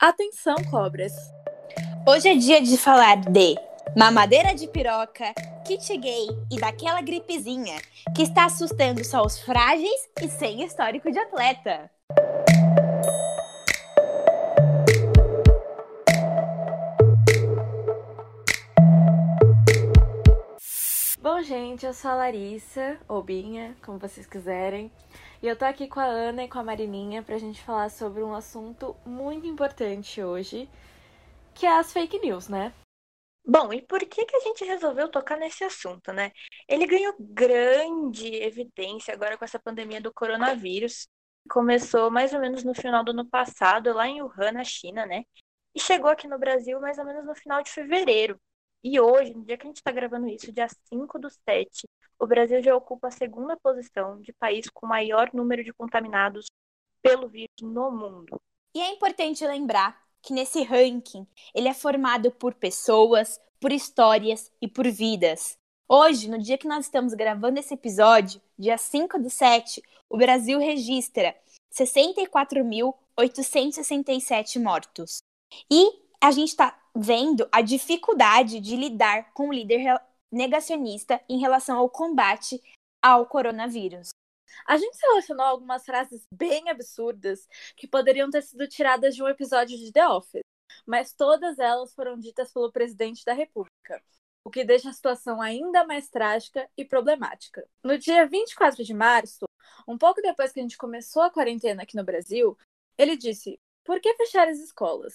Atenção, cobras! Hoje é dia de falar de mamadeira de piroca, kit gay e daquela gripezinha que está assustando só os frágeis e sem histórico de atleta. Bom, gente, eu sou a Larissa, ou Binha, como vocês quiserem. E eu tô aqui com a Ana e com a Marininha pra gente falar sobre um assunto muito importante hoje, que é as fake news, né? Bom, e por que, que a gente resolveu tocar nesse assunto, né? Ele ganhou grande evidência agora com essa pandemia do coronavírus. Começou mais ou menos no final do ano passado, lá em Wuhan, na China, né? E chegou aqui no Brasil mais ou menos no final de fevereiro. E hoje, no dia que a gente está gravando isso, dia 5 do 7, o Brasil já ocupa a segunda posição de país com maior número de contaminados pelo vírus no mundo. E é importante lembrar que nesse ranking ele é formado por pessoas, por histórias e por vidas. Hoje, no dia que nós estamos gravando esse episódio, dia 5 do 7, o Brasil registra 64.867 mortos. E a gente está vendo a dificuldade de lidar com o líder negacionista em relação ao combate ao coronavírus. A gente selecionou algumas frases bem absurdas que poderiam ter sido tiradas de um episódio de The Office, mas todas elas foram ditas pelo presidente da República, o que deixa a situação ainda mais trágica e problemática. No dia 24 de março, um pouco depois que a gente começou a quarentena aqui no Brasil, ele disse: por que fechar as escolas?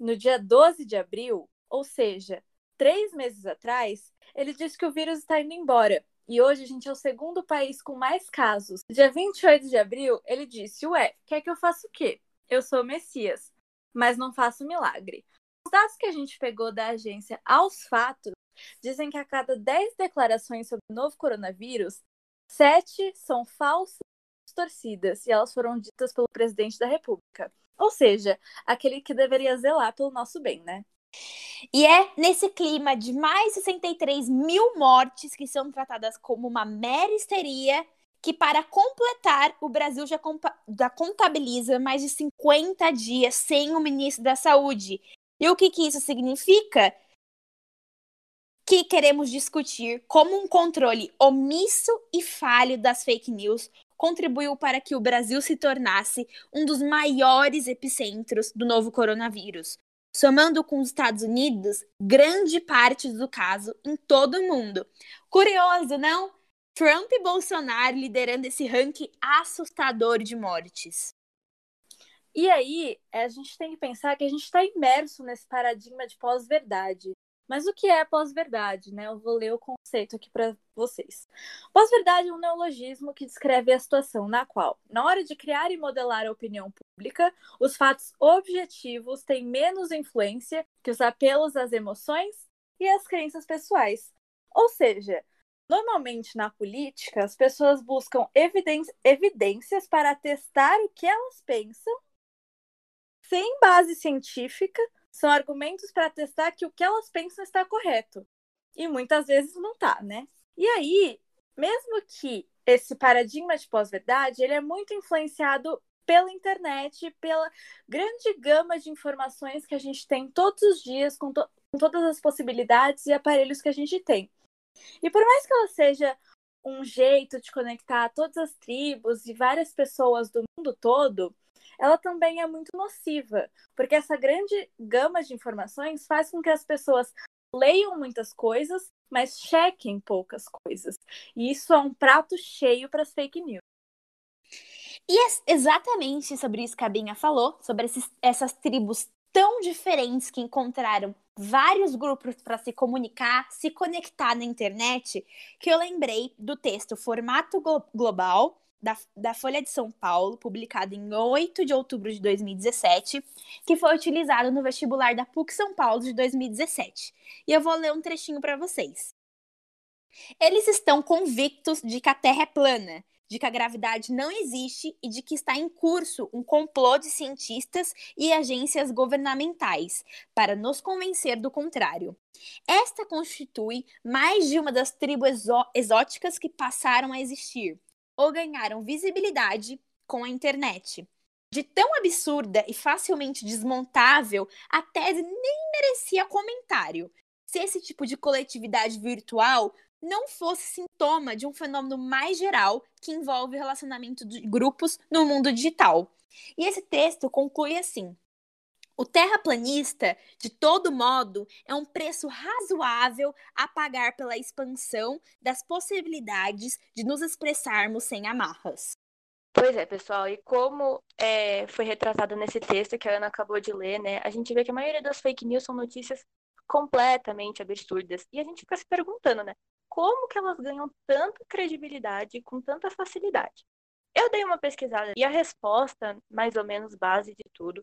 No dia 12 de abril, ou seja, três meses atrás, ele disse que o vírus está indo embora. E hoje a gente é o segundo país com mais casos. Dia 28 de abril, ele disse: Ué, quer que eu faça o quê? Eu sou Messias, mas não faço milagre. Os dados que a gente pegou da agência aos fatos dizem que a cada 10 declarações sobre o novo coronavírus, sete são falsas torcidas e elas foram ditas pelo presidente da República. Ou seja, aquele que deveria zelar pelo nosso bem, né? E é nesse clima de mais 63 mil mortes que são tratadas como uma mera histeria que, para completar, o Brasil já, já contabiliza mais de 50 dias sem o ministro da Saúde. E o que, que isso significa? Que queremos discutir como um controle omisso e falho das fake news contribuiu para que o Brasil se tornasse um dos maiores epicentros do novo coronavírus, somando com os Estados Unidos grande parte do caso em todo o mundo. Curioso, não? Trump e Bolsonaro liderando esse ranking assustador de mortes. E aí, a gente tem que pensar que a gente está imerso nesse paradigma de pós-verdade. Mas o que é pós-verdade, né? Eu vou ler o conceito aqui para vocês. Pós-verdade é um neologismo que descreve a situação na qual, na hora de criar e modelar a opinião pública, os fatos objetivos têm menos influência que os apelos às emoções e às crenças pessoais. Ou seja, normalmente na política, as pessoas buscam evidências para testar o que elas pensam sem base científica são argumentos para testar que o que elas pensam está correto. E muitas vezes não está, né? E aí, mesmo que esse paradigma de pós-verdade, ele é muito influenciado pela internet, pela grande gama de informações que a gente tem todos os dias, com, to com todas as possibilidades e aparelhos que a gente tem. E por mais que ela seja um jeito de conectar todas as tribos e várias pessoas do mundo todo, ela também é muito nociva, porque essa grande gama de informações faz com que as pessoas leiam muitas coisas, mas chequem poucas coisas. E isso é um prato cheio para as fake news. E é exatamente sobre isso que a Binha falou, sobre esses, essas tribos tão diferentes que encontraram vários grupos para se comunicar, se conectar na internet, que eu lembrei do texto Formato Global, da, da Folha de São Paulo, publicado em 8 de outubro de 2017, que foi utilizado no vestibular da PUC São Paulo de 2017. E eu vou ler um trechinho para vocês. Eles estão convictos de que a Terra é plana, de que a gravidade não existe e de que está em curso um complô de cientistas e agências governamentais para nos convencer do contrário. Esta constitui mais de uma das tribos exóticas que passaram a existir ou ganharam visibilidade com a internet. De tão absurda e facilmente desmontável, a tese nem merecia comentário. Se esse tipo de coletividade virtual não fosse sintoma de um fenômeno mais geral que envolve o relacionamento de grupos no mundo digital. E esse texto conclui assim: o terraplanista, de todo modo, é um preço razoável a pagar pela expansão das possibilidades de nos expressarmos sem amarras. Pois é, pessoal, e como é, foi retratado nesse texto que a Ana acabou de ler, né, a gente vê que a maioria das fake news são notícias completamente absurdas. E a gente fica se perguntando, né, como que elas ganham tanta credibilidade com tanta facilidade? Eu dei uma pesquisada e a resposta, mais ou menos base de tudo,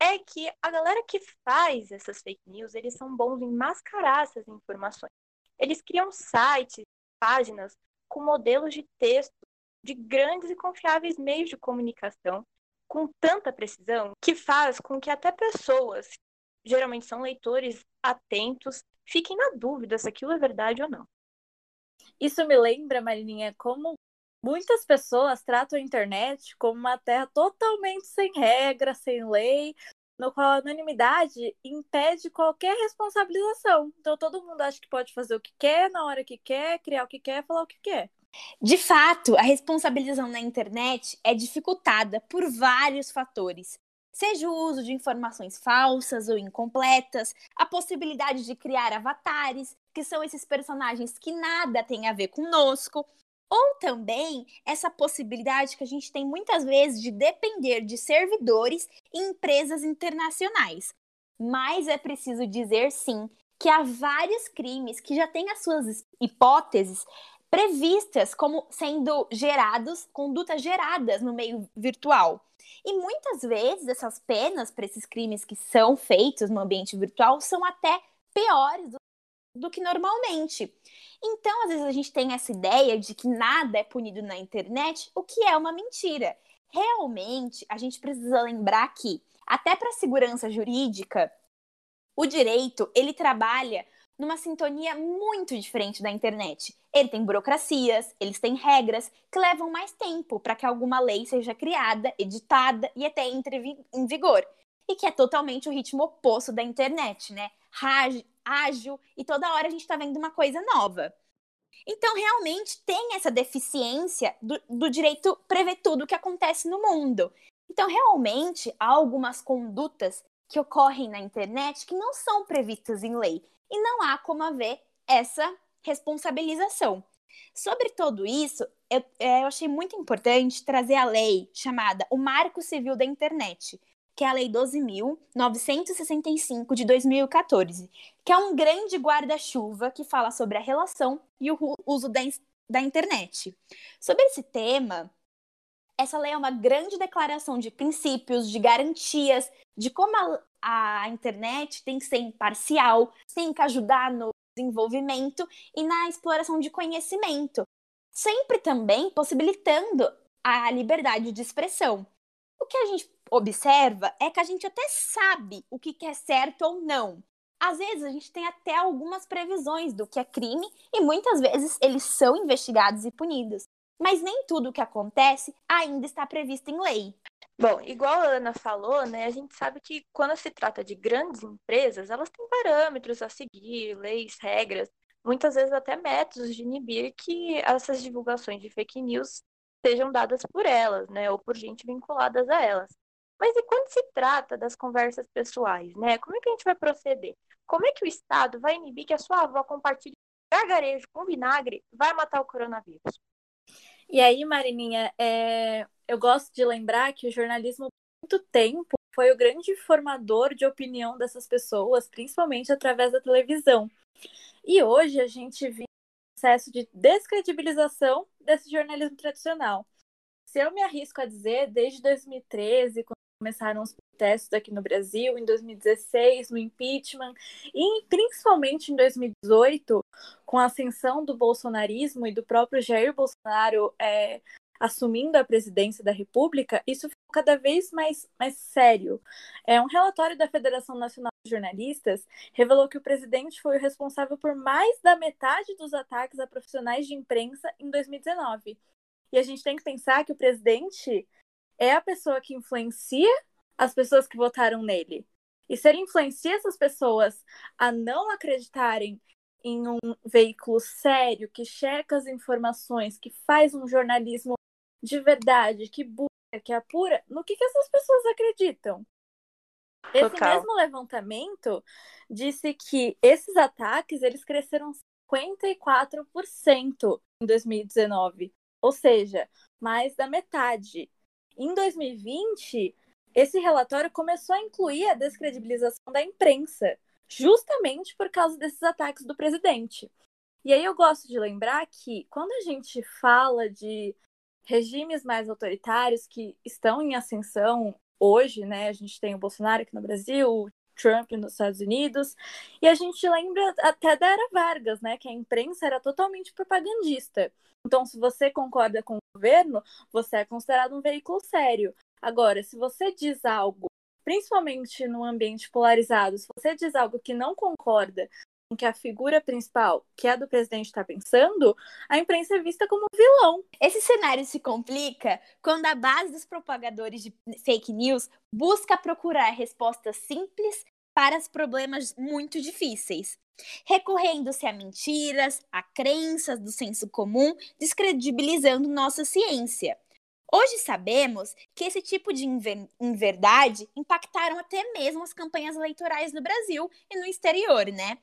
é que a galera que faz essas fake news, eles são bons em mascarar essas informações. Eles criam sites, páginas com modelos de texto de grandes e confiáveis meios de comunicação com tanta precisão que faz com que até pessoas, geralmente são leitores atentos, fiquem na dúvida se aquilo é verdade ou não. Isso me lembra, Marininha, como muitas pessoas tratam a internet como uma terra totalmente sem regras, sem lei, no qual a anonimidade impede qualquer responsabilização. Então todo mundo acha que pode fazer o que quer, na hora que quer, criar o que quer, falar o que quer. De fato, a responsabilização na internet é dificultada por vários fatores. Seja o uso de informações falsas ou incompletas, a possibilidade de criar avatares, que são esses personagens que nada têm a ver conosco, ou também essa possibilidade que a gente tem muitas vezes de depender de servidores e empresas internacionais. Mas é preciso dizer sim que há vários crimes que já têm as suas hipóteses previstas como sendo gerados, condutas geradas no meio virtual. E muitas vezes essas penas para esses crimes que são feitos no ambiente virtual são até piores do, do que normalmente. Então, às vezes a gente tem essa ideia de que nada é punido na internet, o que é uma mentira. Realmente, a gente precisa lembrar que até para a segurança jurídica, o direito, ele trabalha numa sintonia muito diferente da internet. Ele tem burocracias, eles têm regras que levam mais tempo para que alguma lei seja criada, editada e até entre em vigor. E que é totalmente o ritmo oposto da internet, né? Ágil e toda hora a gente está vendo uma coisa nova. Então, realmente tem essa deficiência do, do direito prever tudo o que acontece no mundo. Então, realmente, há algumas condutas que ocorrem na internet que não são previstas em lei e não há como haver essa responsabilização. Sobre tudo isso, eu, é, eu achei muito importante trazer a lei chamada o Marco Civil da Internet, que é a Lei 12.965 de 2014, que é um grande guarda-chuva que fala sobre a relação e o uso da, da internet. Sobre esse tema, essa lei é uma grande declaração de princípios, de garantias, de como a, a internet tem que ser imparcial, tem que ajudar no desenvolvimento e na exploração de conhecimento, sempre também possibilitando a liberdade de expressão. O que a gente observa é que a gente até sabe o que é certo ou não. Às vezes a gente tem até algumas previsões do que é crime e muitas vezes eles são investigados e punidos. Mas nem tudo o que acontece ainda está previsto em lei. Bom, igual a Ana falou, né, a gente sabe que quando se trata de grandes empresas, elas têm parâmetros a seguir, leis, regras, muitas vezes até métodos de inibir que essas divulgações de fake news sejam dadas por elas, né, ou por gente vinculadas a elas. Mas e quando se trata das conversas pessoais, né? Como é que a gente vai proceder? Como é que o Estado vai inibir que a sua avó compartilhe gargarejo com vinagre vai matar o coronavírus? E aí, Marininha, é... eu gosto de lembrar que o jornalismo, muito tempo, foi o grande formador de opinião dessas pessoas, principalmente através da televisão. E hoje a gente um processo de descredibilização desse jornalismo tradicional. Se eu me arrisco a dizer, desde 2013, quando começaram os protestos aqui no Brasil, em 2016, no impeachment, e principalmente em 2018, com a ascensão do bolsonarismo e do próprio Jair Bolsonaro é, assumindo a presidência da República, isso ficou cada vez mais, mais sério. É, um relatório da Federação Nacional de Jornalistas revelou que o presidente foi o responsável por mais da metade dos ataques a profissionais de imprensa em 2019. E a gente tem que pensar que o presidente é a pessoa que influencia as pessoas que votaram nele. E se ele influencia essas pessoas a não acreditarem em um veículo sério, que checa as informações, que faz um jornalismo de verdade, que busca, que apura, no que, que essas pessoas acreditam? Esse Total. mesmo levantamento disse que esses ataques eles cresceram 54% em 2019, ou seja, mais da metade. Em 2020, esse relatório começou a incluir a descredibilização da imprensa, justamente por causa desses ataques do presidente. E aí eu gosto de lembrar que quando a gente fala de regimes mais autoritários que estão em ascensão hoje, né? A gente tem o Bolsonaro aqui no Brasil, o Trump nos Estados Unidos, e a gente lembra até da era Vargas, né? Que a imprensa era totalmente propagandista. Então, se você concorda com o governo, você é considerado um veículo sério. Agora, se você diz algo, principalmente no ambiente polarizado, se você diz algo que não concorda com que a figura principal, que é a do presidente, está pensando, a imprensa é vista como vilão. Esse cenário se complica quando a base dos propagadores de fake news busca procurar respostas simples para os problemas muito difíceis, recorrendo-se a mentiras, a crenças do senso comum, descredibilizando nossa ciência. Hoje sabemos que esse tipo de inverdade impactaram até mesmo as campanhas eleitorais no Brasil e no exterior, né?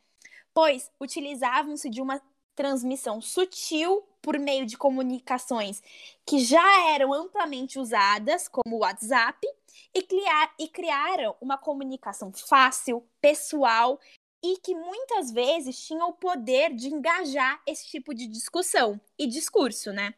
Pois utilizavam-se de uma transmissão sutil por meio de comunicações que já eram amplamente usadas, como o WhatsApp, e, criar, e criaram uma comunicação fácil, pessoal e que muitas vezes tinha o poder de engajar esse tipo de discussão e discurso, né?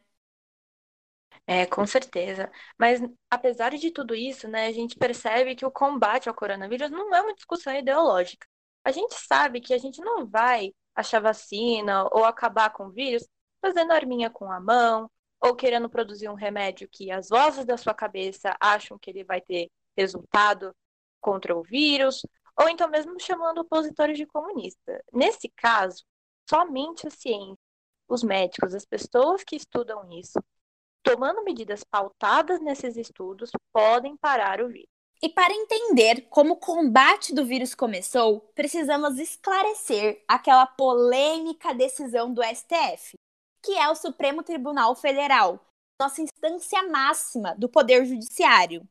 É, com certeza. Mas apesar de tudo isso, né, a gente percebe que o combate ao coronavírus não é uma discussão ideológica. A gente sabe que a gente não vai achar vacina ou acabar com o vírus fazendo arminha com a mão ou querendo produzir um remédio que as vozes da sua cabeça acham que ele vai ter resultado contra o vírus, ou então mesmo chamando opositores de comunista. Nesse caso, somente a ciência, os médicos, as pessoas que estudam isso, tomando medidas pautadas nesses estudos, podem parar o vírus. E para entender como o combate do vírus começou, precisamos esclarecer aquela polêmica decisão do STF, que é o Supremo Tribunal Federal, nossa instância máxima do Poder Judiciário.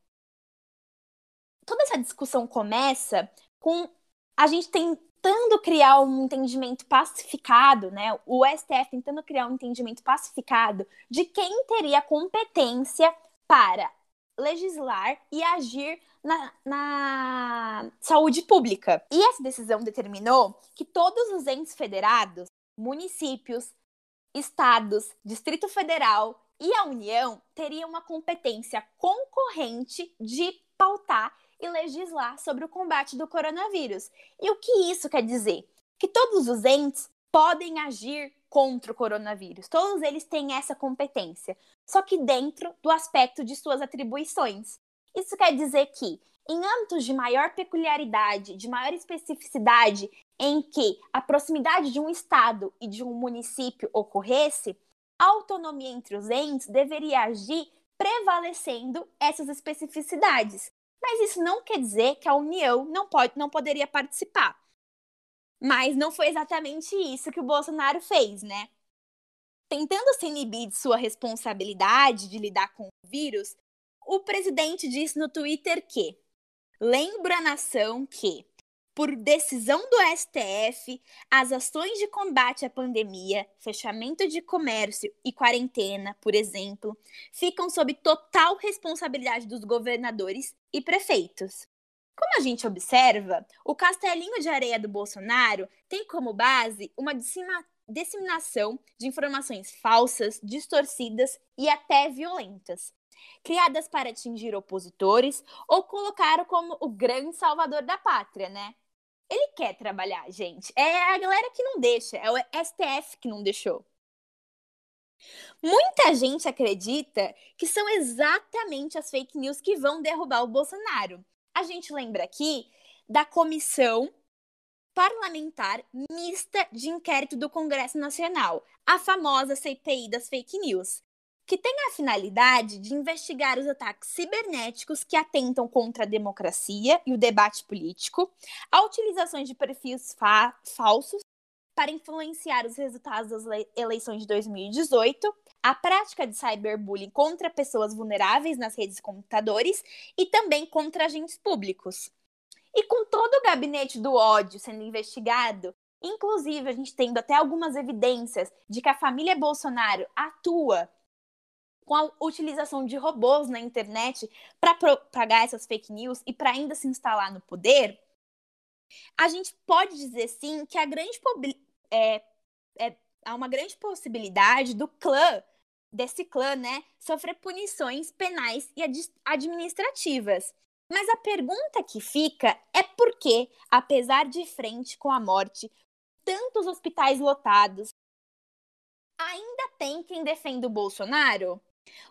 Toda essa discussão começa com a gente tentando criar um entendimento pacificado, né? O STF tentando criar um entendimento pacificado de quem teria competência para legislar e agir na, na, saúde pública. E essa decisão determinou que todos os entes federados, municípios, estados, Distrito Federal e a União teriam uma competência concorrente de pautar e legislar sobre o combate do coronavírus. E o que isso quer dizer? Que todos os entes podem agir contra o coronavírus. Todos eles têm essa competência, só que dentro do aspecto de suas atribuições. Isso quer dizer que, em âmbitos de maior peculiaridade, de maior especificidade, em que a proximidade de um estado e de um município ocorresse, a autonomia entre os entes deveria agir prevalecendo essas especificidades. Mas isso não quer dizer que a União não, pode, não poderia participar. Mas não foi exatamente isso que o Bolsonaro fez, né? Tentando se inibir de sua responsabilidade de lidar com o vírus, o presidente disse no Twitter que lembra a nação que, por decisão do STF, as ações de combate à pandemia, fechamento de comércio e quarentena, por exemplo, ficam sob total responsabilidade dos governadores e prefeitos. Como a gente observa, o castelinho de areia do Bolsonaro tem como base uma disseminação de informações falsas, distorcidas e até violentas, criadas para atingir opositores ou colocar como o grande salvador da pátria, né? Ele quer trabalhar, gente. É a galera que não deixa, é o STF que não deixou. Muita gente acredita que são exatamente as fake news que vão derrubar o Bolsonaro. A gente lembra aqui da comissão parlamentar mista de inquérito do Congresso Nacional, a famosa CPI das fake news. Que tem a finalidade de investigar os ataques cibernéticos que atentam contra a democracia e o debate político, a utilização de perfis fa falsos para influenciar os resultados das eleições de 2018, a prática de cyberbullying contra pessoas vulneráveis nas redes de computadores e também contra agentes públicos. E com todo o gabinete do ódio sendo investigado, inclusive a gente tendo até algumas evidências de que a família Bolsonaro atua com a utilização de robôs na internet para propagar essas fake news e para ainda se instalar no poder, a gente pode dizer sim que a grande é, é, há uma grande possibilidade do clã, desse clã, né, sofrer punições penais e ad administrativas. Mas a pergunta que fica é por que, apesar de frente com a morte, tantos hospitais lotados, ainda tem quem defenda o Bolsonaro?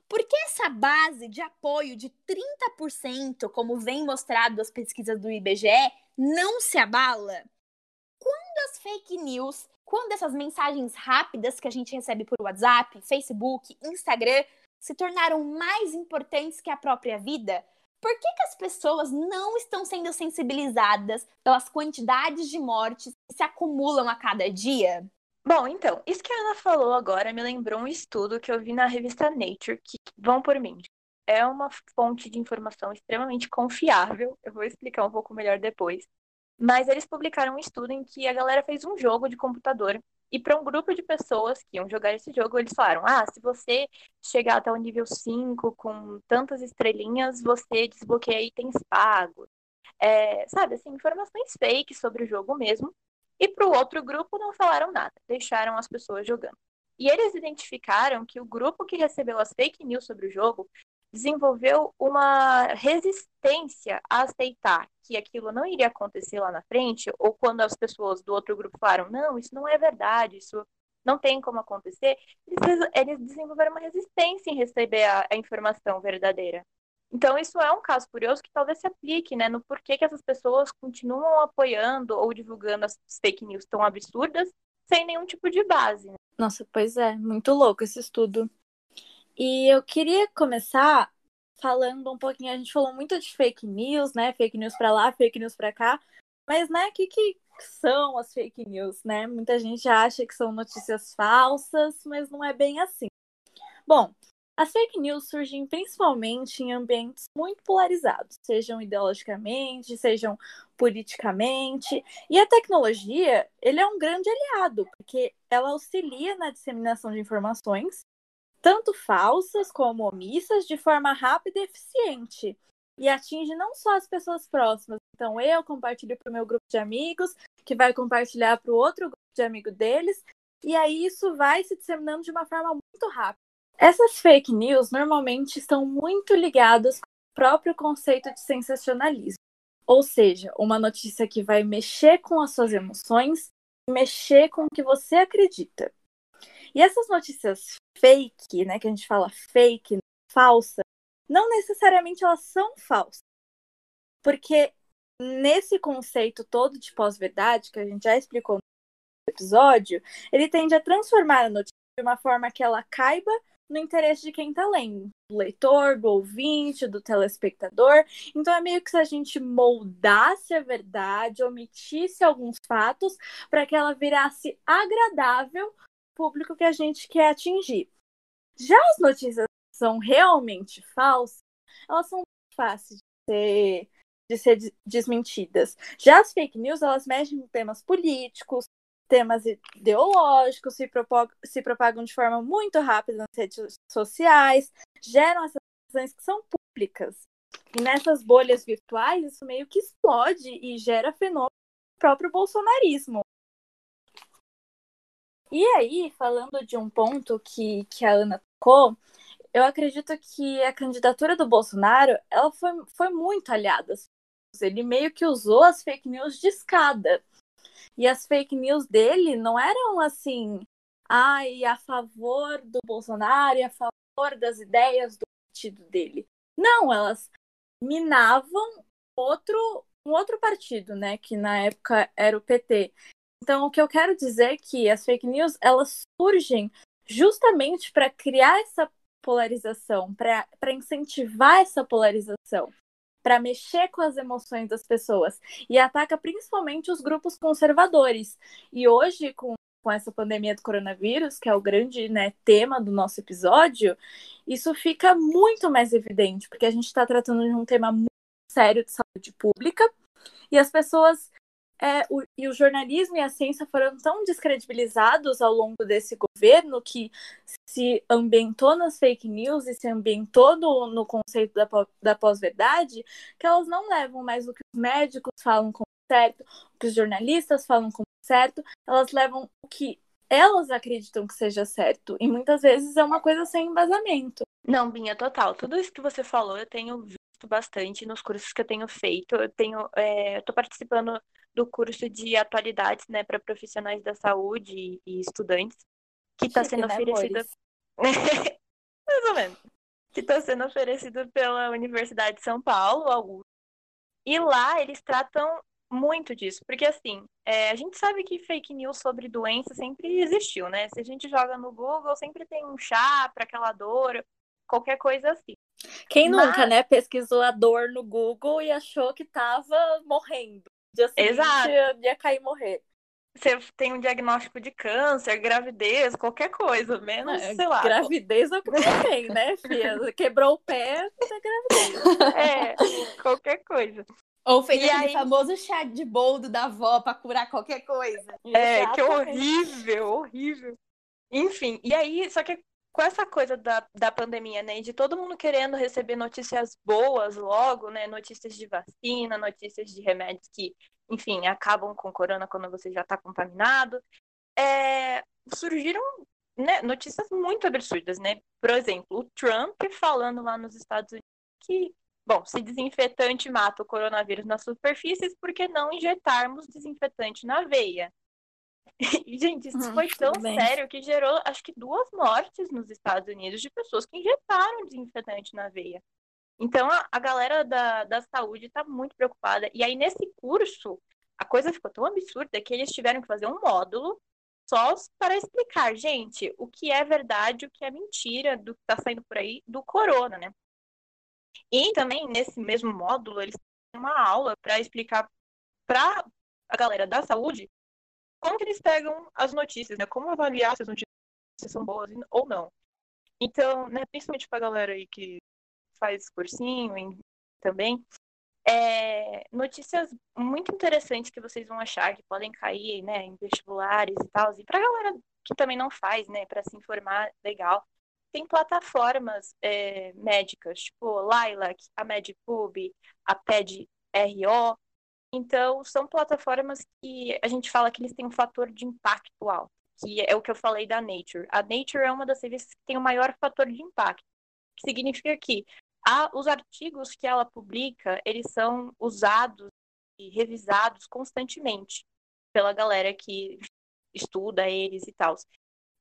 Por que essa base de apoio de 30%, como vem mostrado as pesquisas do IBGE, não se abala? Quando as fake news, quando essas mensagens rápidas que a gente recebe por WhatsApp, Facebook, Instagram se tornaram mais importantes que a própria vida, por que, que as pessoas não estão sendo sensibilizadas pelas quantidades de mortes que se acumulam a cada dia? Bom, então, isso que a Ana falou agora me lembrou um estudo que eu vi na revista Nature, que vão por mim. É uma fonte de informação extremamente confiável, eu vou explicar um pouco melhor depois. Mas eles publicaram um estudo em que a galera fez um jogo de computador e para um grupo de pessoas que iam jogar esse jogo, eles falaram: ah, se você chegar até o nível 5 com tantas estrelinhas, você desbloqueia itens pagos. É, sabe, assim, informações fake sobre o jogo mesmo. E para o outro grupo não falaram nada, deixaram as pessoas jogando. E eles identificaram que o grupo que recebeu as fake news sobre o jogo desenvolveu uma resistência a aceitar que aquilo não iria acontecer lá na frente, ou quando as pessoas do outro grupo falaram, não, isso não é verdade, isso não tem como acontecer, eles, eles desenvolveram uma resistência em receber a, a informação verdadeira. Então, isso é um caso curioso que talvez se aplique, né, no porquê que essas pessoas continuam apoiando ou divulgando as fake news tão absurdas sem nenhum tipo de base. Né? Nossa, pois é, muito louco esse estudo. E eu queria começar falando um pouquinho, a gente falou muito de fake news, né, fake news para lá, fake news para cá, mas, né, o que, que são as fake news, né? Muita gente acha que são notícias falsas, mas não é bem assim. Bom, as fake news surgem principalmente em ambientes muito polarizados, sejam ideologicamente, sejam politicamente. E a tecnologia, ele é um grande aliado, porque ela auxilia na disseminação de informações, tanto falsas como omissas, de forma rápida e eficiente. E atinge não só as pessoas próximas. Então, eu compartilho para o meu grupo de amigos, que vai compartilhar para o outro grupo de amigo deles, e aí isso vai se disseminando de uma forma muito rápida. Essas fake news normalmente estão muito ligadas com o próprio conceito de sensacionalismo. Ou seja, uma notícia que vai mexer com as suas emoções, mexer com o que você acredita. E essas notícias fake, né, que a gente fala fake, falsa, não necessariamente elas são falsas. Porque nesse conceito todo de pós-verdade, que a gente já explicou no episódio, ele tende a transformar a notícia de uma forma que ela caiba no interesse de quem está lendo, do leitor, do ouvinte, do telespectador. Então é meio que se a gente moldasse a verdade, omitisse alguns fatos para que ela virasse agradável público que a gente quer atingir. Já as notícias são realmente falsas, elas são fáceis de ser, de ser desmentidas. Já as fake news, elas mexem com temas políticos, temas ideológicos se, propagam, se propagam de forma muito rápida nas redes sociais, geram essas ações que são públicas. E nessas bolhas virtuais, isso meio que explode e gera fenômeno do próprio bolsonarismo. E aí, falando de um ponto que, que a Ana tocou, eu acredito que a candidatura do Bolsonaro ela foi, foi muito aliada. Ele meio que usou as fake news de escada. E as fake news dele não eram assim, ai, a favor do Bolsonaro e a favor das ideias do partido dele. Não, elas minavam outro um outro partido, né, que na época era o PT. Então, o que eu quero dizer é que as fake news, elas surgem justamente para criar essa polarização, para incentivar essa polarização, para mexer com as emoções das pessoas e ataca principalmente os grupos conservadores. E hoje, com, com essa pandemia do coronavírus, que é o grande né, tema do nosso episódio, isso fica muito mais evidente, porque a gente está tratando de um tema muito sério de saúde pública e as pessoas é, o, e o jornalismo e a ciência foram tão descredibilizados ao longo desse governo que se ambientou nas fake news e se ambientou no, no conceito da, da pós-verdade, que elas não levam mais o que os médicos falam como certo, o que os jornalistas falam como certo, elas levam o que elas acreditam que seja certo. E muitas vezes é uma coisa sem embasamento. Não, Binha, total. Tudo isso que você falou eu tenho visto bastante nos cursos que eu tenho feito. Eu tenho, é, tô participando do curso de atualidades, né, para profissionais da saúde e estudantes, que está sendo né, oferecido. Mais ou menos. Que está sendo oferecido pela Universidade de São Paulo, Augusto. E lá eles tratam muito disso, porque assim, é, a gente sabe que fake news sobre doença sempre existiu, né? Se a gente joga no Google, sempre tem um chá para aquela dor, qualquer coisa assim. Quem Mas... nunca, né, pesquisou a dor no Google e achou que tava morrendo? Dia seguinte Exato. ia cair e morrer. Você tem um diagnóstico de câncer, gravidez, qualquer coisa, menos, é, sei lá. Gravidez é o que tem, né, filha? Quebrou o pé, é gravidez. É, qualquer coisa. Ou fez e aquele aí... famoso chá de boldo da avó para curar qualquer coisa. É, Exatamente. que horrível, horrível. Enfim, e aí, só que com essa coisa da, da pandemia, né, de todo mundo querendo receber notícias boas logo, né, notícias de vacina, notícias de remédios que, enfim, acabam com corona quando você já está contaminado, é, surgiram né, notícias muito absurdas, né? Por exemplo, o Trump falando lá nos Estados Unidos que, bom, se desinfetante mata o coronavírus nas superfícies, por que não injetarmos desinfetante na veia? E, gente, isso uhum, foi tão sério que gerou, acho que, duas mortes nos Estados Unidos de pessoas que injetaram desinfetante na veia. Então, a, a galera da, da saúde está muito preocupada. E aí, nesse curso, a coisa ficou tão absurda que eles tiveram que fazer um módulo só para explicar, gente, o que é verdade, o que é mentira do que está saindo por aí do corona, né? E também, nesse mesmo módulo, eles têm uma aula para explicar para a galera da saúde como que eles pegam as notícias, né? Como avaliar se as notícias são boas ou não. Então, né, principalmente para a galera aí que faz cursinho também, é, notícias muito interessantes que vocês vão achar que podem cair, né, em vestibulares e tal. E para a galera que também não faz, né, para se informar legal, tem plataformas é, médicas, tipo Lilac, a MedPub, a PED-RO, então, são plataformas que a gente fala que eles têm um fator de impacto alto, que é o que eu falei da Nature. A Nature é uma das revistas que tem o maior fator de impacto, que significa que a, os artigos que ela publica, eles são usados e revisados constantemente pela galera que estuda eles e tal.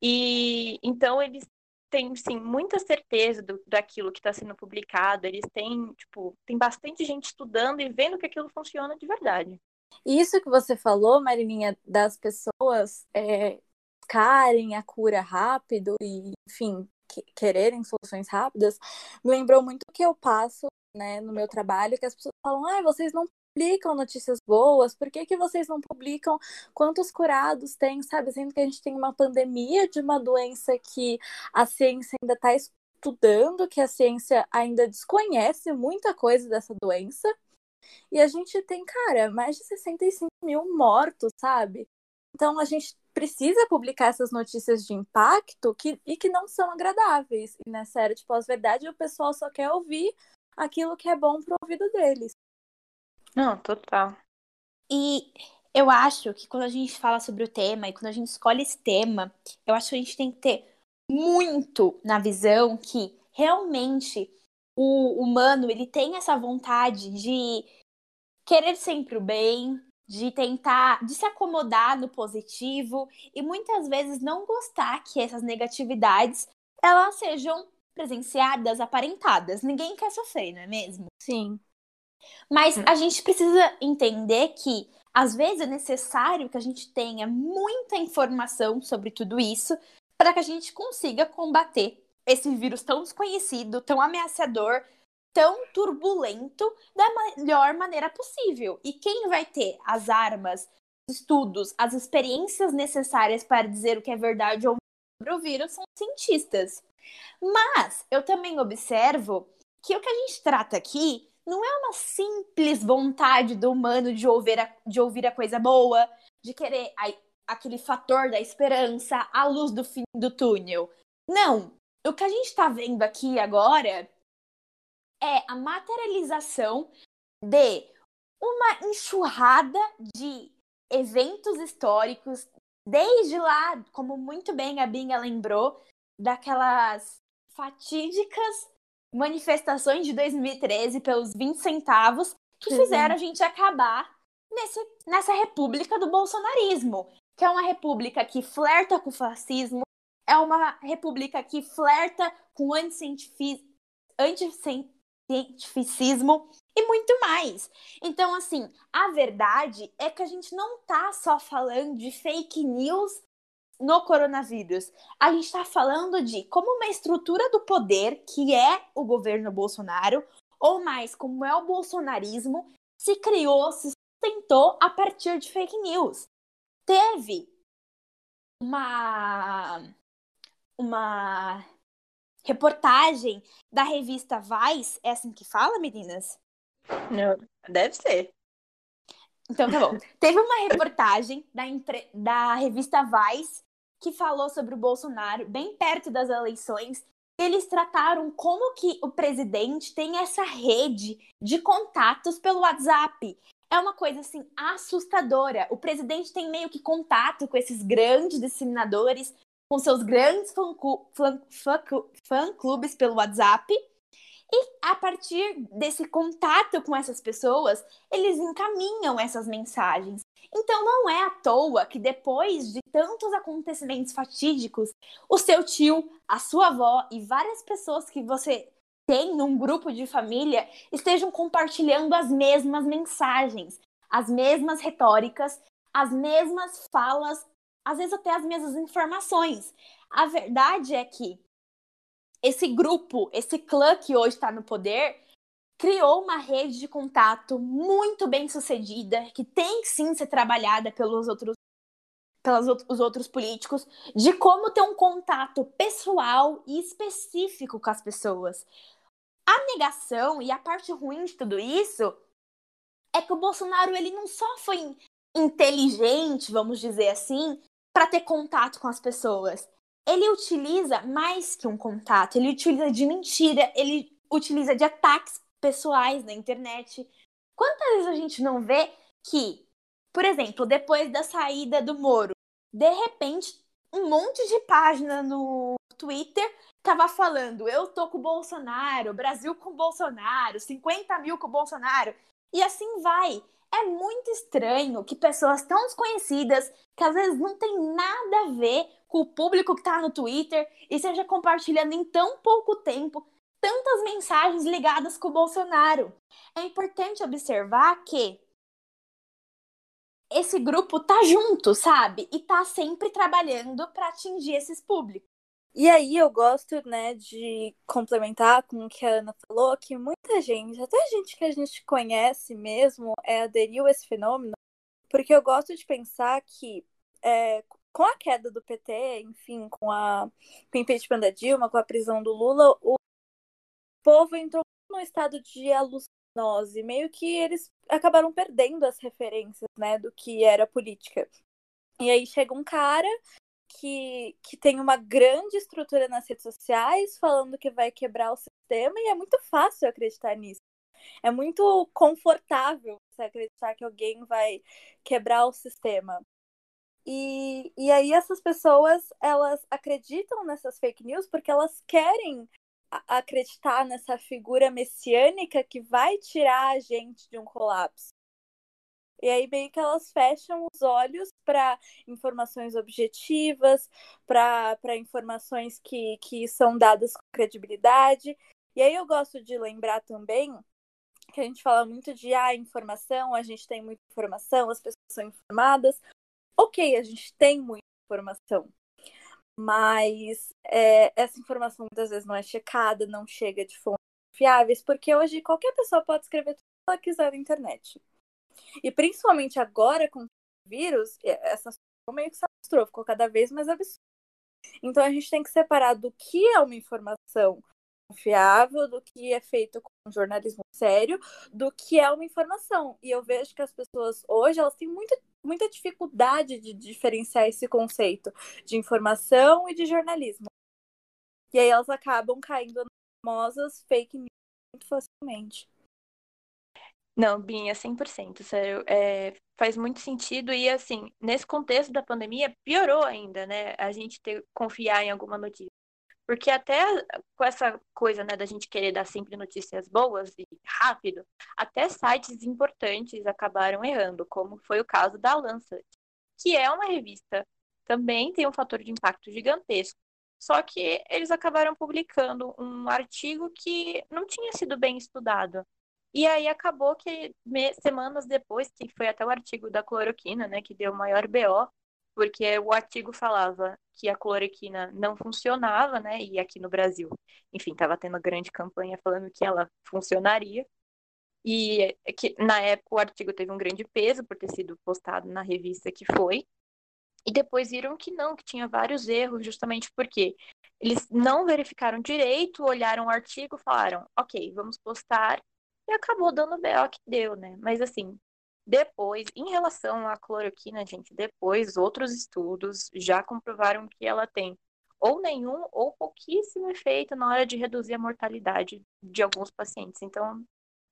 E então eles têm sim muita certeza do, daquilo que está sendo publicado. Eles têm, tipo, tem bastante gente estudando e vendo que aquilo funciona de verdade. Isso que você falou, Marilinha, das pessoas é, buscarem a cura rápido e, enfim, que, quererem soluções rápidas, me lembrou muito o que eu passo né, no meu trabalho, que as pessoas falam, ah, vocês não publicam notícias boas? Por que, que vocês não publicam quantos curados tem, sabe? Sendo que a gente tem uma pandemia de uma doença que a ciência ainda está estudando, que a ciência ainda desconhece muita coisa dessa doença. E a gente tem, cara, mais de 65 mil mortos, sabe? Então a gente precisa publicar essas notícias de impacto que, e que não são agradáveis. E nessa era de pós-verdade, o pessoal só quer ouvir aquilo que é bom pro ouvido deles. Não, total. E eu acho que quando a gente fala sobre o tema e quando a gente escolhe esse tema, eu acho que a gente tem que ter muito na visão que realmente o humano ele tem essa vontade de querer sempre o bem, de tentar, de se acomodar no positivo e muitas vezes não gostar que essas negatividades elas sejam presenciadas, aparentadas. Ninguém quer sofrer, não é mesmo? Sim. Mas hum. a gente precisa entender que às vezes é necessário que a gente tenha muita informação sobre tudo isso para que a gente consiga combater esse vírus tão desconhecido, tão ameaçador, tão turbulento da melhor maneira possível. E quem vai ter as armas, os estudos, as experiências necessárias para dizer o que é verdade ou não sobre o vírus são cientistas. Mas eu também observo que o que a gente trata aqui não é uma simples vontade do humano de ouvir a, de ouvir a coisa boa, de querer a, aquele fator da esperança, a luz do fim do túnel. Não. O que a gente está vendo aqui agora é a materialização de uma enxurrada de eventos históricos, desde lá, como muito bem a Binha lembrou, daquelas fatídicas manifestações de 2013 pelos 20 centavos que uhum. fizeram a gente acabar nesse, nessa república do bolsonarismo, que é uma república que flerta com o fascismo, é uma república que flerta com o anticientificismo e muito mais. Então, assim, a verdade é que a gente não tá só falando de fake news no coronavírus. A gente está falando de como uma estrutura do poder, que é o governo Bolsonaro, ou mais, como é o bolsonarismo, se criou, se sustentou a partir de fake news. Teve uma uma reportagem da revista Vice, é assim que fala, meninas? Não, deve ser. Então tá bom. Teve uma reportagem da, da revista Vice que falou sobre o Bolsonaro bem perto das eleições. Eles trataram como que o presidente tem essa rede de contatos pelo WhatsApp. É uma coisa assim assustadora. O presidente tem meio que contato com esses grandes disseminadores, com seus grandes fã-clubes pelo WhatsApp. E a partir desse contato com essas pessoas, eles encaminham essas mensagens. Então não é à toa que depois de tantos acontecimentos fatídicos, o seu tio, a sua avó e várias pessoas que você tem num grupo de família estejam compartilhando as mesmas mensagens, as mesmas retóricas, as mesmas falas, às vezes até as mesmas informações. A verdade é que esse grupo, esse clã que hoje está no poder, criou uma rede de contato muito bem sucedida, que tem sim ser trabalhada pelos outros pelos os outros políticos, de como ter um contato pessoal e específico com as pessoas. A negação e a parte ruim de tudo isso é que o Bolsonaro ele não só foi inteligente, vamos dizer assim, para ter contato com as pessoas. Ele utiliza mais que um contato, ele utiliza de mentira, ele utiliza de ataques pessoais na internet. Quantas vezes a gente não vê que, por exemplo, depois da saída do Moro, de repente, um monte de página no Twitter tava falando: eu tô com o Bolsonaro, Brasil com o Bolsonaro, 50 mil com o Bolsonaro. E assim vai. É muito estranho que pessoas tão desconhecidas, que às vezes não tem nada a ver com o público que tá no Twitter, e seja compartilhando em tão pouco tempo tantas mensagens ligadas com o Bolsonaro. É importante observar que esse grupo tá junto, sabe? E tá sempre trabalhando para atingir esses públicos. E aí eu gosto, né, de complementar com o que a Ana falou, que muita gente, até gente que a gente conhece mesmo, é, aderiu a esse fenômeno, porque eu gosto de pensar que é, com a queda do PT, enfim, com, a, com o impeachment da Dilma, com a prisão do Lula, o povo entrou num estado de alucinose, meio que eles acabaram perdendo as referências, né, do que era política. E aí chega um cara que, que tem uma grande estrutura nas redes sociais, falando que vai quebrar o sistema, e é muito fácil acreditar nisso. É muito confortável você acreditar que alguém vai quebrar o sistema. E, e aí essas pessoas, elas acreditam nessas fake news porque elas querem acreditar nessa figura messiânica que vai tirar a gente de um colapso. E aí meio que elas fecham os olhos para informações objetivas, para informações que, que são dadas com credibilidade. E aí eu gosto de lembrar também que a gente fala muito de ah, informação, a gente tem muita informação, as pessoas são informadas. Ok, a gente tem muita informação. Mas é, essa informação muitas vezes não é checada, não chega de fontes fiáveis, porque hoje qualquer pessoa pode escrever tudo que ela quiser na internet. E principalmente agora com o vírus, essa situação meio que se ficou cada vez mais absurda. Então a gente tem que separar do que é uma informação confiável, do que é feito com jornalismo sério, do que é uma informação. E eu vejo que as pessoas hoje elas têm muita, muita dificuldade de diferenciar esse conceito de informação e de jornalismo. E aí elas acabam caindo nas famosas fake news muito facilmente. Não, Binha, 100%, sério. É, faz muito sentido e, assim, nesse contexto da pandemia, piorou ainda, né? A gente ter confiar em alguma notícia. Porque até com essa coisa, né, da gente querer dar sempre notícias boas e rápido, até sites importantes acabaram errando, como foi o caso da Lancet, que é uma revista, também tem um fator de impacto gigantesco. Só que eles acabaram publicando um artigo que não tinha sido bem estudado. E aí acabou que semanas depois, que foi até o artigo da cloroquina, né, que deu maior BO, porque o artigo falava que a cloroquina não funcionava, né, e aqui no Brasil, enfim, estava tendo grande campanha falando que ela funcionaria. E que na época o artigo teve um grande peso por ter sido postado na revista que foi. E depois viram que não, que tinha vários erros, justamente porque eles não verificaram direito, olharam o artigo, falaram, ok, vamos postar e acabou dando o BO que deu, né? Mas assim, depois, em relação à cloroquina, gente, depois outros estudos já comprovaram que ela tem ou nenhum ou pouquíssimo efeito na hora de reduzir a mortalidade de alguns pacientes. Então,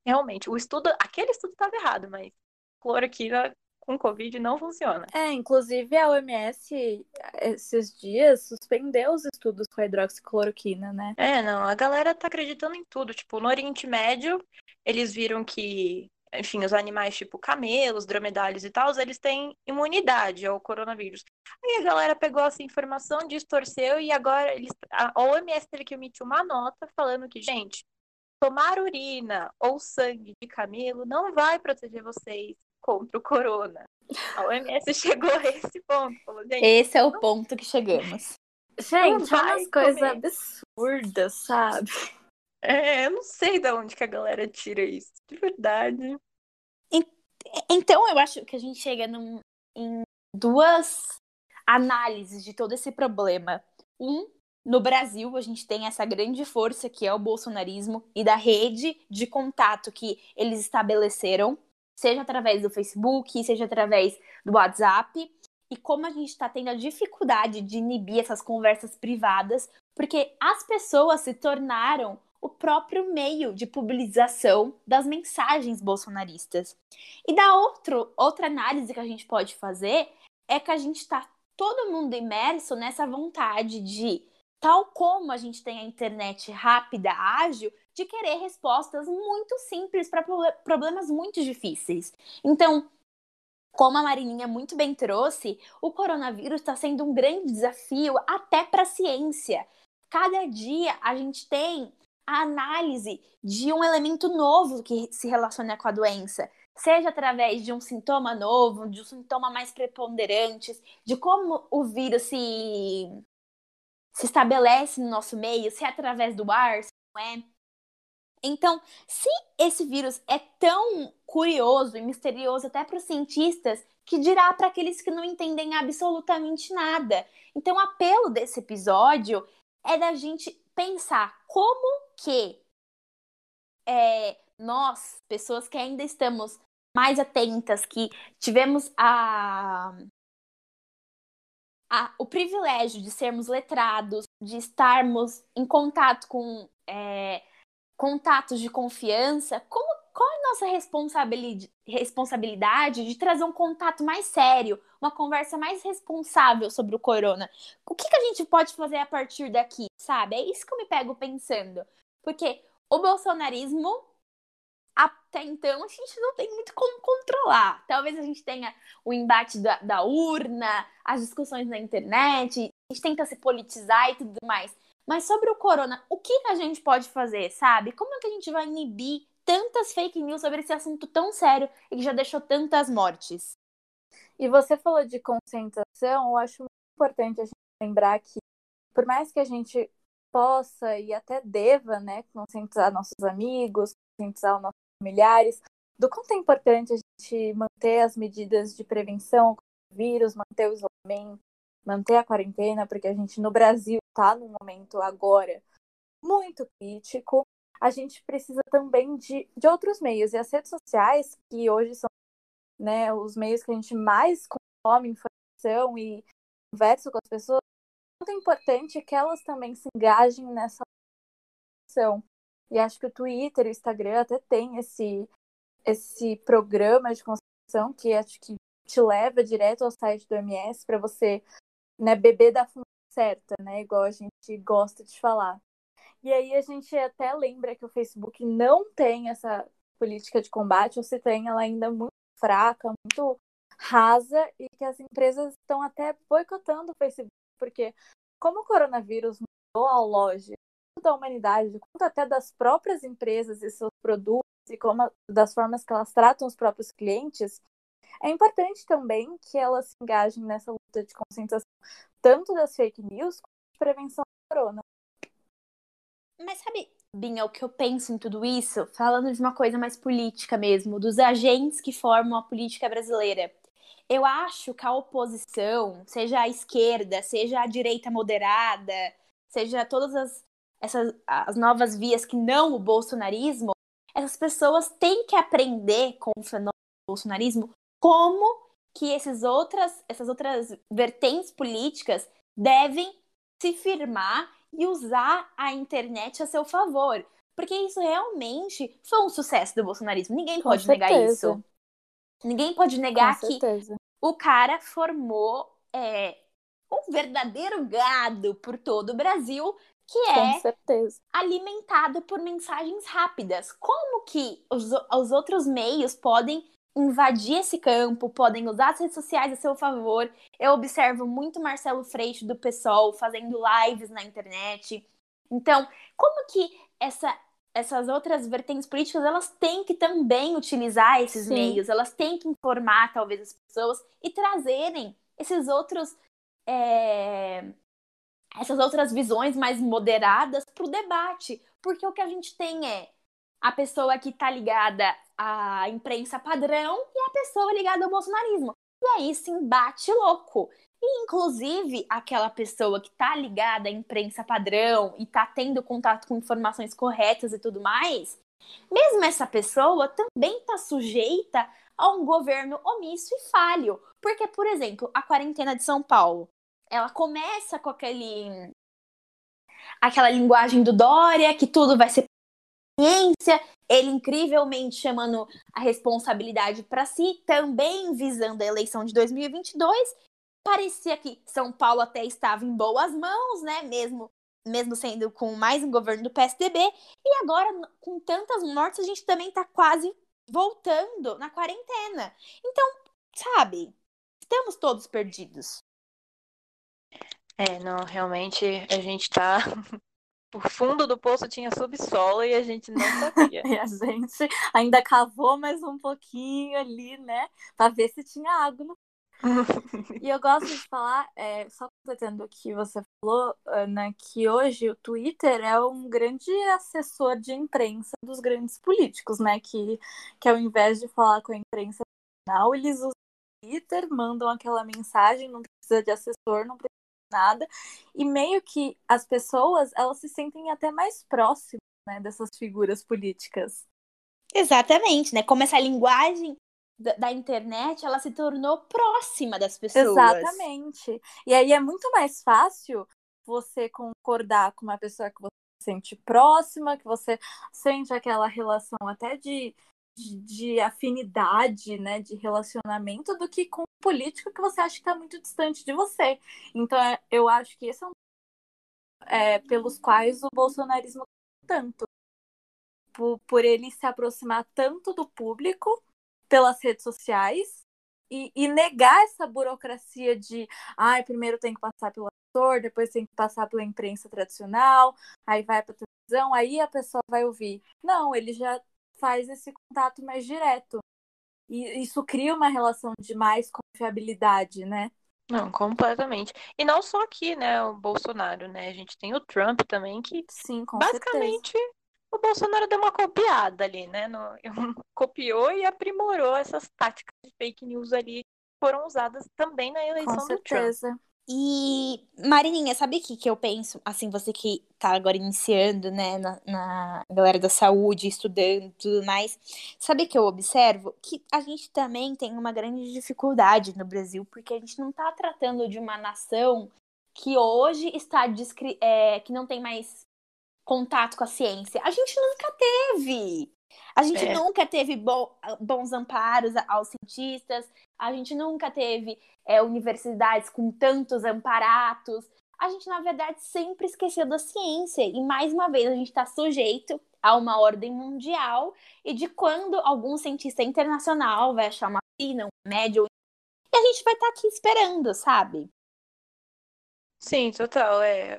realmente, o estudo, aquele estudo estava errado, mas cloroquina com Covid não funciona. É, inclusive a OMS esses dias suspendeu os estudos com a hidroxicloroquina, né? É, não, a galera tá acreditando em tudo. Tipo, no Oriente Médio, eles viram que, enfim, os animais tipo camelos, dromedários e tal, eles têm imunidade ao coronavírus. Aí a galera pegou essa informação, distorceu e agora eles, a OMS teve que emitir uma nota falando que, gente, tomar urina ou sangue de camelo não vai proteger vocês contra o corona. A OMS chegou a esse ponto. Falou, esse é o ponto que chegamos. Gente, é umas coisas absurdas, sabe? É, eu não sei de onde que a galera tira isso, de verdade. Então, eu acho que a gente chega num, em duas análises de todo esse problema. Um, no Brasil, a gente tem essa grande força que é o bolsonarismo e da rede de contato que eles estabeleceram seja através do Facebook, seja através do WhatsApp, e como a gente está tendo a dificuldade de inibir essas conversas privadas, porque as pessoas se tornaram próprio meio de publicação das mensagens bolsonaristas. E da outro, outra análise que a gente pode fazer é que a gente está todo mundo imerso nessa vontade de, tal como a gente tem a internet rápida, ágil, de querer respostas muito simples para problemas muito difíceis. Então, como a Marininha muito bem trouxe, o coronavírus está sendo um grande desafio até para a ciência. Cada dia a gente tem a análise de um elemento novo que se relaciona com a doença, seja através de um sintoma novo, de um sintoma mais preponderante, de como o vírus se, se estabelece no nosso meio, se é através do ar, se não é. Então, se esse vírus é tão curioso e misterioso até para os cientistas, que dirá para aqueles que não entendem absolutamente nada. Então, o apelo desse episódio é da gente pensar como que é, nós, pessoas que ainda estamos mais atentas, que tivemos a, a, o privilégio de sermos letrados, de estarmos em contato com é, contatos de confiança, como, qual é a nossa responsabilidade, responsabilidade de trazer um contato mais sério, uma conversa mais responsável sobre o corona? O que, que a gente pode fazer a partir daqui, sabe? É isso que eu me pego pensando. Porque o bolsonarismo, até então, a gente não tem muito como controlar. Talvez a gente tenha o embate da, da urna, as discussões na internet, a gente tenta se politizar e tudo mais. Mas sobre o corona, o que a gente pode fazer, sabe? Como é que a gente vai inibir tantas fake news sobre esse assunto tão sério e que já deixou tantas mortes? E você falou de concentração, eu acho muito importante a gente lembrar que por mais que a gente possa e até deva, né, conscientizar nossos amigos, conscientizar os nossos familiares, do quanto é importante a gente manter as medidas de prevenção do vírus, manter o isolamento, manter a quarentena, porque a gente no Brasil está num momento agora muito crítico. A gente precisa também de, de outros meios. E as redes sociais, que hoje são né, os meios que a gente mais consome informação e conversa com as pessoas, muito importante que elas também se engajem nessa ação. E acho que o Twitter o Instagram até tem esse, esse programa de conscientização que acho que te leva direto ao site do MS para você né, beber da fonte certa, né? Igual a gente gosta de falar. E aí a gente até lembra que o Facebook não tem essa política de combate, ou se tem, ela ainda é muito fraca, muito rasa, e que as empresas estão até boicotando o Facebook, porque como o coronavírus mudou a loja da humanidade, quanto até das próprias empresas e seus produtos, e como das formas que elas tratam os próprios clientes, é importante também que elas se engajem nessa luta de conscientização, tanto das fake news quanto de prevenção do corona. Mas sabe, Binha, o que eu penso em tudo isso? Falando de uma coisa mais política mesmo, dos agentes que formam a política brasileira. Eu acho que a oposição, seja a esquerda, seja a direita moderada, seja todas as, essas, as novas vias que não o bolsonarismo, essas pessoas têm que aprender com o fenômeno do bolsonarismo como que esses outras, essas outras vertentes políticas devem se firmar e usar a internet a seu favor. Porque isso realmente foi um sucesso do bolsonarismo. Ninguém Com pode certeza. negar isso. Ninguém pode negar que o cara formou é, um verdadeiro gado por todo o Brasil, que é alimentado por mensagens rápidas. Como que os, os outros meios podem invadir esse campo, podem usar as redes sociais a seu favor. Eu observo muito Marcelo Freixo do PSOL fazendo lives na internet. Então, como que essa, essas outras vertentes políticas elas têm que também utilizar esses Sim. meios, elas têm que informar talvez as pessoas e trazerem esses outros é, essas outras visões mais moderadas para o debate, porque o que a gente tem é a pessoa que está ligada à imprensa padrão e a pessoa ligada ao bolsonarismo. E aí esse embate louco. E, inclusive, aquela pessoa que está ligada à imprensa padrão e está tendo contato com informações corretas e tudo mais, mesmo essa pessoa também está sujeita a um governo omisso e falho. Porque, por exemplo, a quarentena de São Paulo, ela começa com aquele aquela linguagem do Dória, que tudo vai ser ciência, ele incrivelmente chamando a responsabilidade para si, também visando a eleição de 2022. Parecia que São Paulo até estava em boas mãos, né? Mesmo, mesmo sendo com mais um governo do PSDB. E agora, com tantas mortes, a gente também está quase voltando na quarentena. Então, sabe, estamos todos perdidos. É, não, realmente a gente tá. O fundo do poço tinha subsolo e a gente não sabia. E a gente ainda cavou mais um pouquinho ali, né? Pra ver se tinha água no E eu gosto de falar, é, só completando o que você falou, Ana, que hoje o Twitter é um grande assessor de imprensa dos grandes políticos, né? Que, que ao invés de falar com a imprensa nacional, eles usam o Twitter, mandam aquela mensagem, não precisa de assessor, não precisa de nada. E meio que as pessoas, elas se sentem até mais próximas, né, dessas figuras políticas. Exatamente, né? Como essa linguagem da, internet, ela se tornou próxima das pessoas. Exatamente. E aí é muito mais fácil você concordar com uma pessoa que você sente próxima, que você sente aquela relação até de, de, de afinidade, né, de relacionamento, do que com um político que você acha que está muito distante de você. Então é, eu acho que esse é um é, pelos quais o bolsonarismo tanto por, por ele se aproximar tanto do público pelas redes sociais e, e, negar essa burocracia de ai, ah, primeiro tem que passar pelo ator, depois tem que passar pela imprensa tradicional, aí vai para televisão, aí a pessoa vai ouvir. Não, ele já faz esse contato mais direto. E isso cria uma relação de mais confiabilidade, né? Não, completamente. E não só aqui, né, o Bolsonaro, né? A gente tem o Trump também, que Sim, com basicamente certeza. O Bolsonaro deu uma copiada ali, né? No, copiou e aprimorou essas táticas de fake news ali que foram usadas também na Com eleição do Trump. certeza. E, Marininha, sabe o que, que eu penso? Assim, você que tá agora iniciando, né, na, na galera da saúde, estudando e tudo mais. Sabe o que eu observo? Que a gente também tem uma grande dificuldade no Brasil, porque a gente não tá tratando de uma nação que hoje está é, que não tem mais contato com a ciência. A gente nunca teve. A gente É. nunca teve bo- bons amparos aos cientistas, a gente nunca teve é, universidades com tantos amparatos. A gente, na verdade, sempre esqueceu da ciência. E, mais uma vez, a gente está sujeito a uma ordem mundial e de quando algum cientista internacional vai achar uma vacina, um remédio, e a gente vai estar aqui esperando, sabe? Sim, total. É.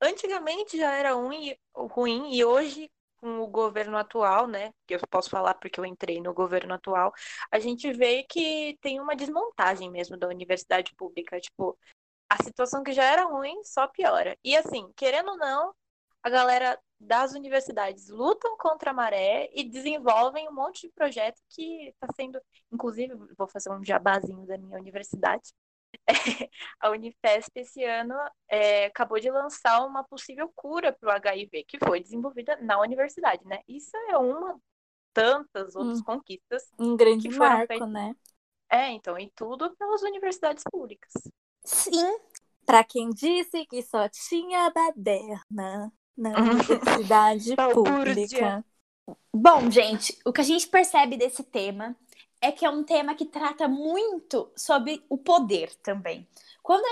Antigamente já era ruim, ruim e hoje, com o governo atual, né? Que eu posso falar porque eu entrei no governo atual, a gente vê que tem uma desmontagem mesmo da universidade pública. Tipo, a situação que já era ruim só piora. E assim, querendo ou não, a galera das universidades lutam contra a maré e desenvolvem um monte de projeto que está sendo, inclusive, vou fazer um jabazinho da minha universidade. a Unifesp esse ano é, acabou de lançar uma possível cura para o HIV, que foi desenvolvida na universidade, né? Isso é uma tantas outras Hum. conquistas. Um grande marco, feitos- né? É, então, e tudo pelas universidades públicas. Sim, Pra quem disse que só tinha baderna na universidade pública. Bom, gente, o que a gente percebe desse tema é que é um tema que trata muito sobre o poder também. Quando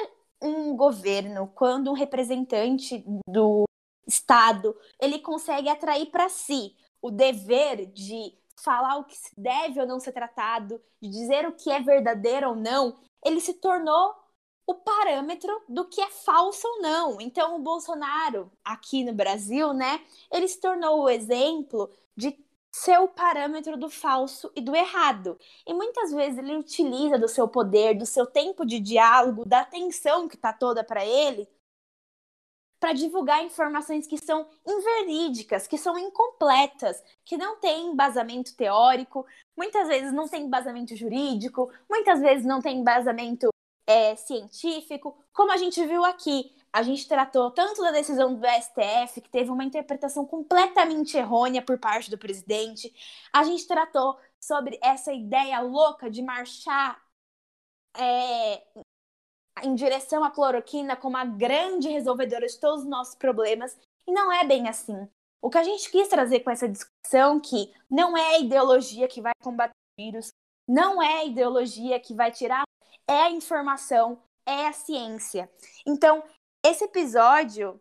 um governo, quando um representante do Estado, ele consegue atrair para si o dever de falar o que deve ou não ser tratado, de dizer o que é verdadeiro ou não, ele se tornou o parâmetro do que é falso ou não. Então, o Bolsonaro, aqui no Brasil, né, ele se tornou o exemplo de ser o parâmetro do falso e do errado. E muitas vezes ele utiliza do seu poder, do seu tempo de diálogo, da atenção que tá toda para ele, para divulgar informações que são inverídicas, que são incompletas, que não têm embasamento teórico, muitas vezes não tem embasamento jurídico, muitas vezes não tem embasamento é, científico, como a gente viu aqui. A gente tratou tanto da decisão do STF, que teve uma interpretação completamente errônea por parte do presidente, a gente tratou sobre essa ideia louca de marchar é, em direção à cloroquina como a grande resolvedora de todos os nossos problemas, e não é bem assim. O que a gente quis trazer com essa discussão que não é a ideologia que vai combater o vírus, não é a ideologia que vai tirar, é a informação, é a ciência. Então, esse episódio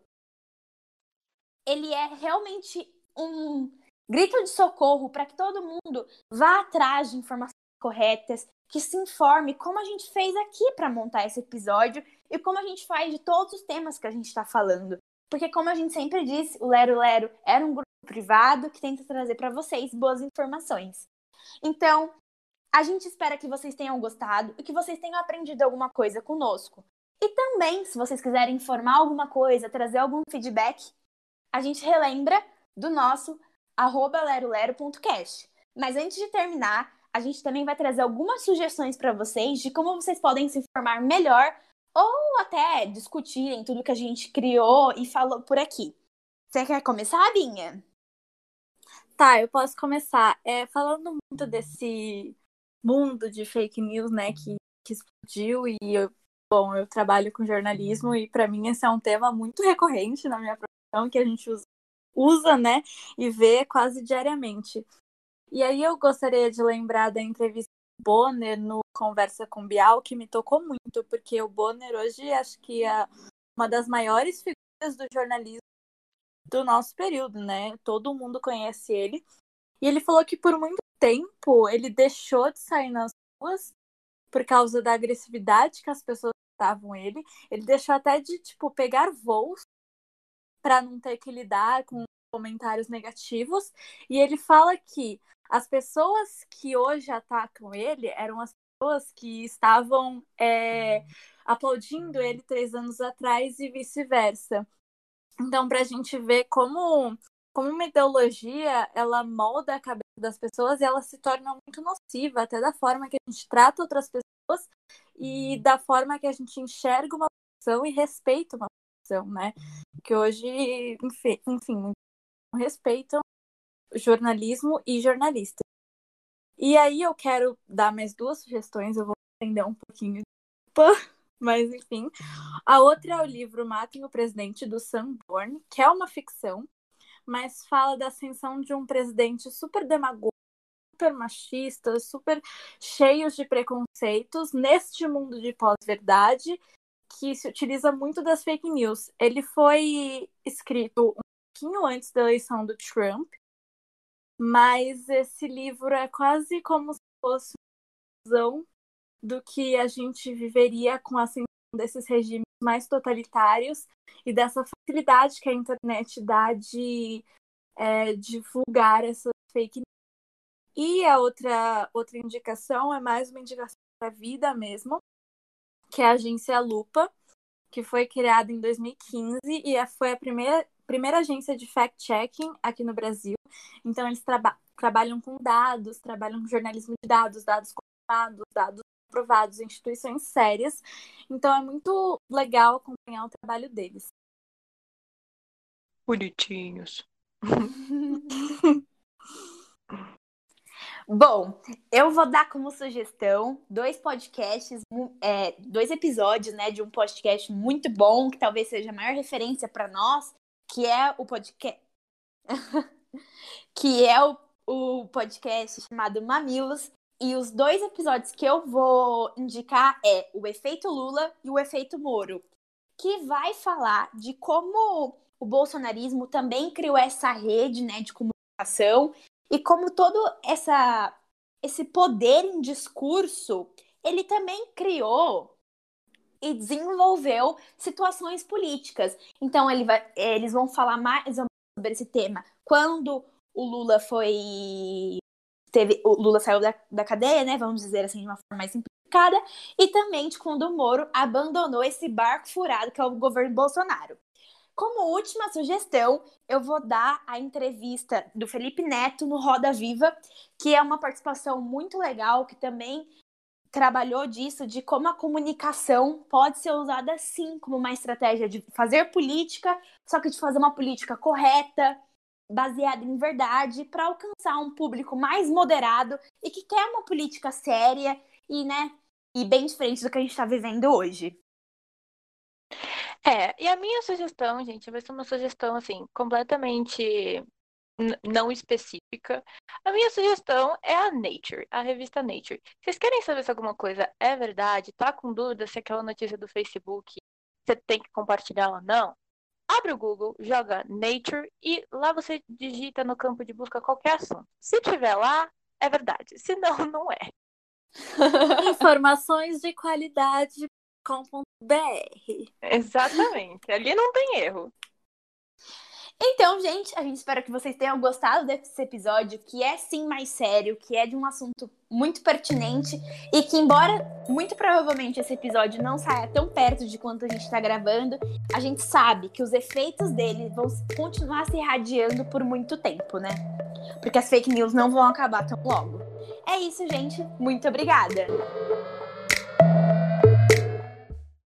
ele é realmente um grito de socorro para que todo mundo vá atrás de informações corretas, que se informe como a gente fez aqui para montar esse episódio e como a gente faz de todos os temas que a gente está falando. Porque, como a gente sempre disse, o Lero Lero era um grupo privado que tenta trazer para vocês boas informações. Então, a gente espera que vocês tenham gostado e que vocês tenham aprendido alguma coisa conosco. E também, se vocês quiserem informar alguma coisa, trazer algum feedback, a gente relembra do nosso arroba lerolero.cast. Mas antes de terminar, a gente também vai trazer algumas sugestões para vocês de como vocês podem se informar melhor ou até discutirem tudo que a gente criou e falou por aqui. Você quer começar, Binha? Tá, eu posso começar. É, falando muito desse mundo de fake news, né, que, que explodiu e eu, bom, eu trabalho com jornalismo e para mim esse é um tema muito recorrente na minha profissão que a gente usa, usa, né, e vê quase diariamente. E aí eu gostaria de lembrar da entrevista do Bonner no Conversa com Bial, que me tocou muito, porque o Bonner hoje acho que é uma das maiores figuras do jornalismo do nosso período, né? Todo mundo conhece ele. E ele falou que por muito tempo ele deixou de sair nas ruas por causa da agressividade que as pessoas tratavam ele. Ele deixou até de, tipo, pegar voos para não ter que lidar com comentários negativos. E ele fala que as pessoas que hoje atacam ele eram as pessoas que estavam é, aplaudindo ele três anos atrás e vice-versa. Então, para a gente ver como, como uma ideologia ela molda a cabeça das pessoas e ela se torna muito nociva, até da forma que a gente trata outras pessoas e da forma que a gente enxerga uma profissão e respeita uma profissão, né? Que hoje, enfim, enfim respeitam jornalismo e jornalista. E aí eu quero dar mais duas sugestões, eu vou entender um pouquinho, mas enfim. A outra é o livro Matem o Presidente do Sanborn, que é uma ficção, mas fala da ascensão de um presidente super demagogo, super machista, super cheio de preconceitos neste mundo de pós-verdade que se utiliza muito das fake news. Ele foi escrito um pouquinho antes da eleição do Trump, mas esse livro é quase como se fosse uma visão do que a gente viveria com a ascensão desses regimes mais totalitários e dessa facilidade que a internet dá de é, divulgar essas fake. E a outra, outra indicação é mais uma indicação da vida mesmo, que é a agência Lupa, que foi criada em 2015 e é, foi a primeira, primeira agência de fact-checking aqui no Brasil. Então, eles traba trabalham com dados, trabalham com jornalismo de dados, dados confirmados, dados aprovados, instituições sérias. Então, é muito legal acompanhar o trabalho deles. Bonitinhos. Bom, eu vou dar como sugestão dois podcasts, é, dois episódios, né, de um podcast muito bom, que talvez seja a maior referência para nós, que é o podcast. que é o, o podcast chamado Mamilos. E os dois episódios que eu vou indicar é o Efeito Lula e o Efeito Moro, que vai falar de como o bolsonarismo também criou essa rede né, de comunicação e como todo essa, esse poder em discurso, ele também criou e desenvolveu situações políticas. Então ele vai, eles vão falar mais sobre esse tema quando o Lula foi teve o Lula saiu da, da cadeia, né? Vamos dizer assim de uma forma mais simplificada, e também de quando o Moro abandonou esse barco furado que é o governo Bolsonaro. Como última sugestão, eu vou dar a entrevista do Felipe Neto no Roda Viva, que é uma participação muito legal, que também trabalhou disso, de como a comunicação pode ser usada sim como uma estratégia de fazer política, só que de fazer uma política correta, baseada em verdade, para alcançar um público mais moderado e que quer uma política séria e, né, e bem diferente do que a gente está vivendo hoje. É, e a minha sugestão, gente, vai ser uma sugestão assim, completamente não específica. A minha sugestão é a Nature, a revista Nature. Vocês querem saber se alguma coisa é verdade? Tá com dúvida se aquela notícia do Facebook você tem que compartilhar ou não? Abre o Google, joga Nature e lá você digita no campo de busca qualquer assunto. Se tiver lá, é verdade. Se não, não é. Informações de qualidade com.br. Exatamente. Ali não tem erro. Então, gente, a gente espera que vocês tenham gostado desse episódio, que é sim mais sério, que é de um assunto muito pertinente e que, embora muito provavelmente esse episódio não saia tão perto de quanto a gente está gravando, a gente sabe que os efeitos dele vão continuar se irradiando por muito tempo, né? Porque as fake news não vão acabar tão logo. É isso, gente. Muito obrigada!